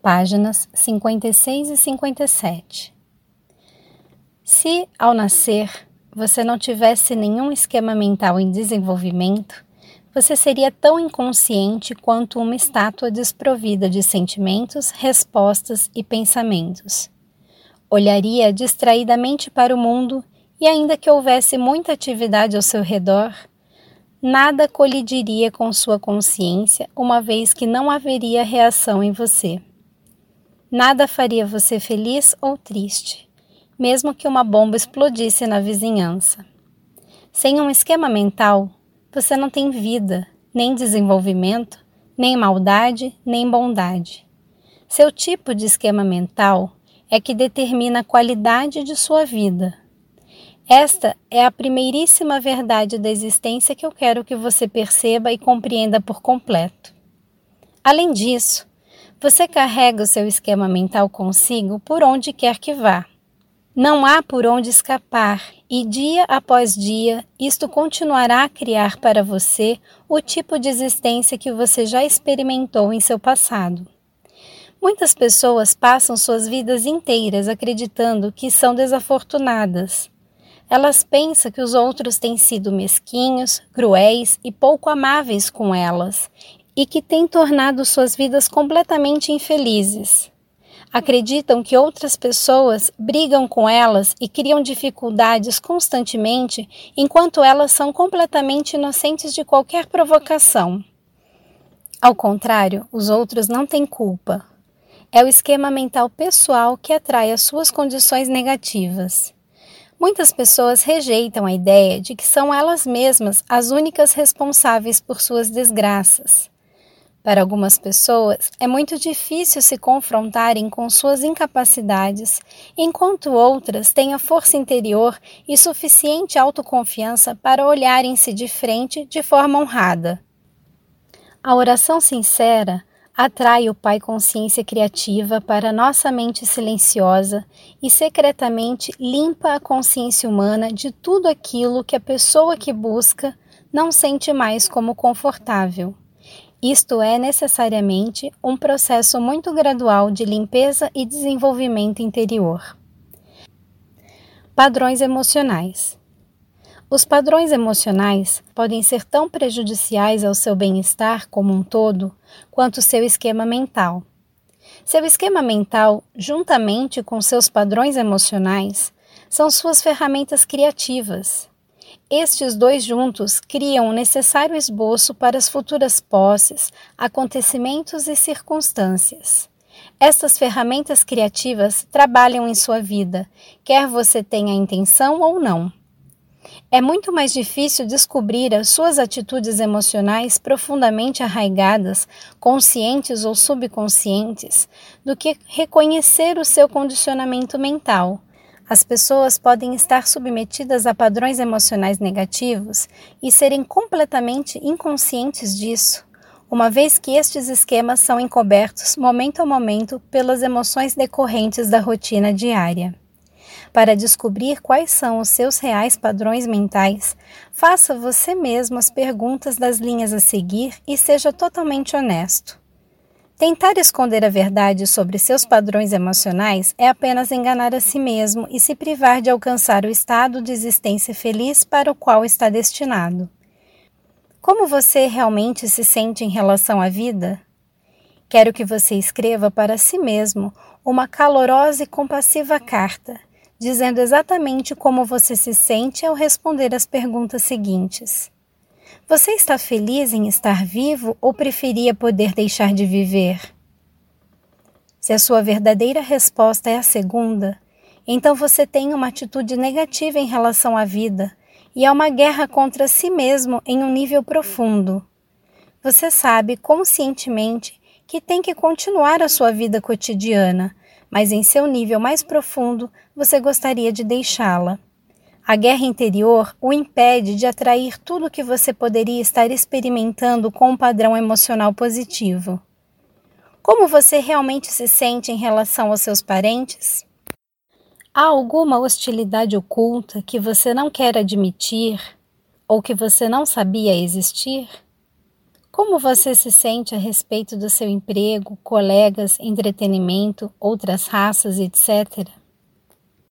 páginas 56 e 57. Se, ao nascer, você não tivesse nenhum esquema mental em desenvolvimento, você seria tão inconsciente quanto uma estátua desprovida de sentimentos, respostas e pensamentos. Olharia distraidamente para o mundo e, ainda que houvesse muita atividade ao seu redor, nada colidiria com sua consciência, uma vez que não haveria reação em você. Nada faria você feliz ou triste, mesmo que uma bomba explodisse na vizinhança. Sem um esquema mental, você não tem vida, nem desenvolvimento, nem maldade, nem bondade. Seu tipo de esquema mental é que determina a qualidade de sua vida. Esta é a primeiríssima verdade da existência que eu quero que você perceba e compreenda por completo. Além disso, você carrega o seu esquema mental consigo por onde quer que vá. Não há por onde escapar, e dia após dia, isto continuará a criar para você o tipo de existência que você já experimentou em seu passado. Muitas pessoas passam suas vidas inteiras acreditando que são desafortunadas. Elas pensam que os outros têm sido mesquinhos, cruéis e pouco amáveis com elas, e que têm tornado suas vidas completamente infelizes acreditam que outras pessoas brigam com elas e criam dificuldades constantemente, enquanto elas são completamente inocentes de qualquer provocação. Ao contrário, os outros não têm culpa. É o esquema mental pessoal que atrai as suas condições negativas. Muitas pessoas rejeitam a ideia de que são elas mesmas as únicas responsáveis por suas desgraças. Para algumas pessoas, é muito difícil se confrontarem com suas incapacidades, enquanto outras têm a força interior e suficiente autoconfiança para olharem-se de frente de forma honrada. A oração sincera atrai o Pai Consciência Criativa para nossa mente silenciosa e secretamente limpa a consciência humana de tudo aquilo que a pessoa que busca não sente mais como confortável. Isto é necessariamente um processo muito gradual de limpeza e desenvolvimento interior. Padrões emocionais. Os padrões emocionais podem ser tão prejudiciais ao seu bem-estar como um todo quanto seu esquema mental. Seu esquema mental, juntamente com seus padrões emocionais, são suas ferramentas criativas estes dois juntos criam o necessário esboço para as futuras posses, acontecimentos e circunstâncias. Estas ferramentas criativas trabalham em sua vida, quer você tenha intenção ou não. É muito mais difícil descobrir as suas atitudes emocionais profundamente arraigadas, conscientes ou subconscientes, do que reconhecer o seu condicionamento mental as pessoas podem estar submetidas a padrões emocionais negativos e serem completamente inconscientes disso, uma vez que estes esquemas são encobertos momento a momento pelas emoções decorrentes da rotina diária. Para descobrir quais são os seus reais padrões mentais, faça você mesmo as perguntas das linhas a seguir e seja totalmente honesto. Tentar esconder a verdade sobre seus padrões emocionais é apenas enganar a si mesmo e se privar de alcançar o estado de existência feliz para o qual está destinado. Como você realmente se sente em relação à vida? Quero que você escreva para si mesmo uma calorosa e compassiva carta, dizendo exatamente como você se sente ao responder as perguntas seguintes. Você está feliz em estar vivo ou preferia poder deixar de viver? Se a sua verdadeira resposta é a segunda, então você tem uma atitude negativa em relação à vida e é uma guerra contra si mesmo em um nível profundo. Você sabe conscientemente que tem que continuar a sua vida cotidiana, mas em seu nível mais profundo você gostaria de deixá-la. A guerra interior o impede de atrair tudo o que você poderia estar experimentando com um padrão emocional positivo. Como você realmente se sente em relação aos seus parentes? Há alguma hostilidade oculta que você não quer admitir ou que você não sabia existir? Como você se sente a respeito do seu emprego, colegas, entretenimento, outras raças, etc.?